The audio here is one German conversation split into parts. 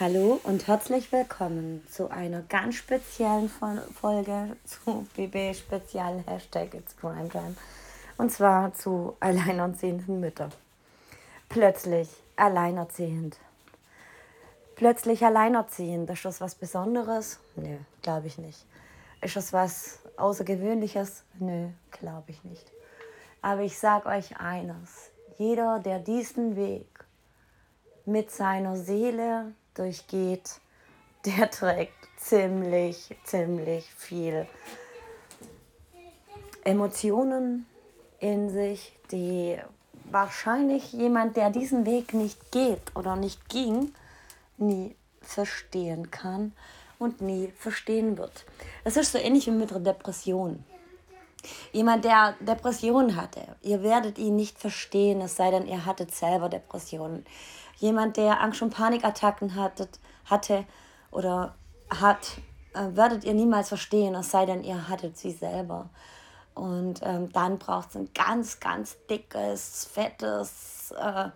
Hallo und herzlich willkommen zu einer ganz speziellen Folge zu BB speziellen Hashtag It's Crime Time. Und zwar zu alleinerziehenden Müttern. Plötzlich alleinerziehend. Plötzlich alleinerziehend. Ist das was Besonderes? Nö, glaube ich nicht. Ist das was Außergewöhnliches? Nö, glaube ich nicht. Aber ich sage euch eines. Jeder, der diesen Weg mit seiner Seele durchgeht, der trägt ziemlich, ziemlich viel Emotionen in sich, die wahrscheinlich jemand, der diesen Weg nicht geht oder nicht ging, nie verstehen kann und nie verstehen wird. Es ist so ähnlich wie mit einer Depression. Jemand, der Depressionen hatte, ihr werdet ihn nicht verstehen, es sei denn, ihr hattet selber Depressionen jemand, der Angst- und Panikattacken hattet, hatte oder hat, äh, werdet ihr niemals verstehen, es sei denn, ihr hattet sie selber. Und ähm, dann braucht es ein ganz, ganz dickes, fettes, äh,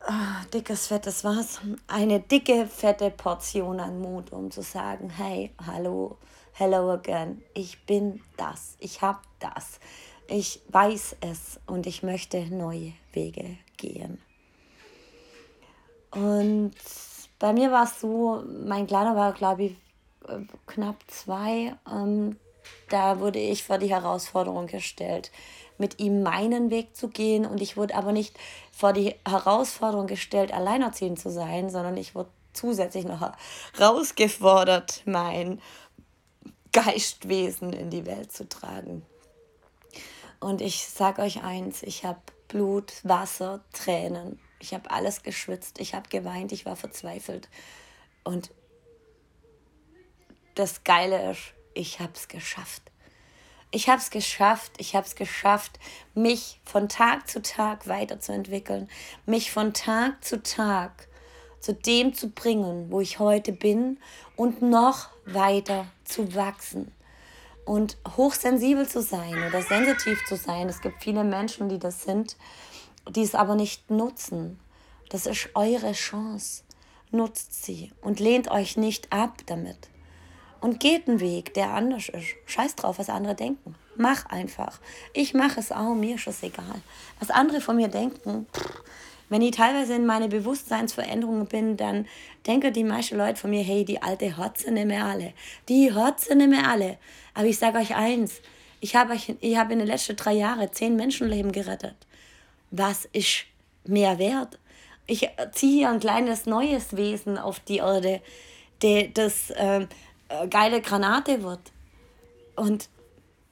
äh, dickes, fettes was? Eine dicke, fette Portion an Mut, um zu sagen, hey, hallo, hello again, ich bin das, ich habe das, ich weiß es und ich möchte neue Wege gehen. Und bei mir war es so, mein Kleiner war, glaube ich, knapp zwei. Ähm, da wurde ich vor die Herausforderung gestellt, mit ihm meinen Weg zu gehen. Und ich wurde aber nicht vor die Herausforderung gestellt, alleinerziehend zu sein, sondern ich wurde zusätzlich noch herausgefordert, mein Geistwesen in die Welt zu tragen. Und ich sage euch eins, ich habe Blut, Wasser, Tränen. Ich habe alles geschwitzt, ich habe geweint, ich war verzweifelt. Und das Geile ist, ich habe es geschafft. Ich habe es geschafft, ich habe es geschafft, mich von Tag zu Tag weiterzuentwickeln, mich von Tag zu Tag zu dem zu bringen, wo ich heute bin und noch weiter zu wachsen und hochsensibel zu sein oder sensitiv zu sein. Es gibt viele Menschen, die das sind, die es aber nicht nutzen. Das ist eure Chance. Nutzt sie und lehnt euch nicht ab damit. Und geht einen Weg, der anders ist. Scheiß drauf, was andere denken. Mach einfach. Ich mache es auch, mir ist es egal. Was andere von mir denken, pff, wenn ich teilweise in meine Bewusstseinsveränderungen bin, dann denken die meisten Leute von mir, hey, die alte Hotze nicht mehr alle. Die Hotze nicht mehr alle. Aber ich sage euch eins, ich habe hab in den letzten drei Jahren zehn Menschenleben gerettet. Was ist mehr wert? Ich ziehe hier ein kleines neues Wesen auf die Erde, der das äh, geile Granate wird. Und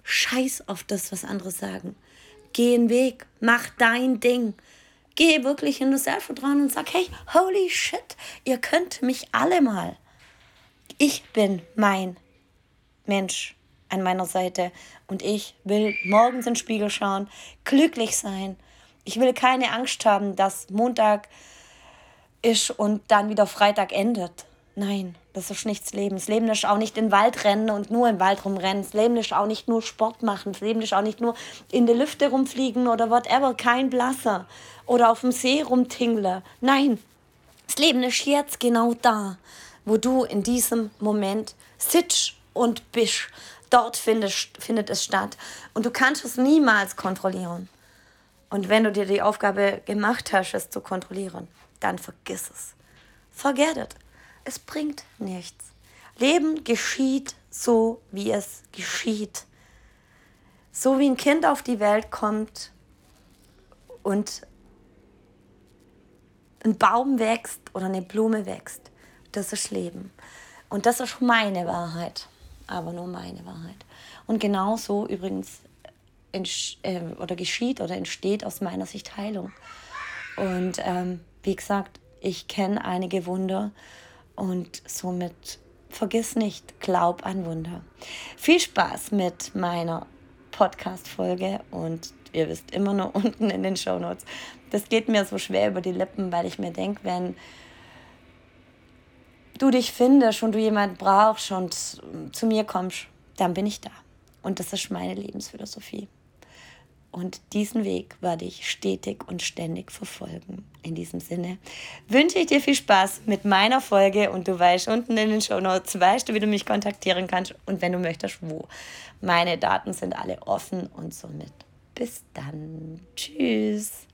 scheiß auf das, was andere sagen. Geh einen Weg, mach dein Ding. Geh wirklich in das Selbstvertrauen und sag, hey, holy shit, ihr könnt mich alle mal. Ich bin mein Mensch an meiner Seite und ich will morgens in den Spiegel schauen, glücklich sein. Ich will keine Angst haben, dass Montag ist und dann wieder Freitag endet. Nein, das ist nichts Leben. Das Leben ist auch nicht in den Wald rennen und nur im Wald rumrennen. Das Leben ist auch nicht nur Sport machen. Das Leben ist auch nicht nur in der Lüfte rumfliegen oder whatever. Kein Blasser. Oder auf dem See rumtingle. Nein, das Leben ist jetzt genau da, wo du in diesem Moment sitzt und bist. Dort findest, findet es statt. Und du kannst es niemals kontrollieren. Und wenn du dir die Aufgabe gemacht hast, es zu kontrollieren, dann vergiss es. Forget it. Es bringt nichts. Leben geschieht so, wie es geschieht. So wie ein Kind auf die Welt kommt und ein Baum wächst oder eine Blume wächst. Das ist Leben. Und das ist meine Wahrheit. Aber nur meine Wahrheit. Und genau so übrigens äh, oder geschieht oder entsteht aus meiner Sicht Heilung. Und ähm, wie gesagt, ich kenne einige Wunder und somit vergiss nicht, glaub an Wunder. Viel Spaß mit meiner Podcast-Folge und ihr wisst immer nur unten in den Show Notes. Das geht mir so schwer über die Lippen, weil ich mir denke, wenn du dich findest und du jemand brauchst und zu mir kommst, dann bin ich da. Und das ist meine Lebensphilosophie. Und diesen Weg werde ich stetig und ständig verfolgen. In diesem Sinne wünsche ich dir viel Spaß mit meiner Folge und du weißt unten in den Show Notes, weißt du, wie du mich kontaktieren kannst und wenn du möchtest, wo. Meine Daten sind alle offen und somit bis dann. Tschüss.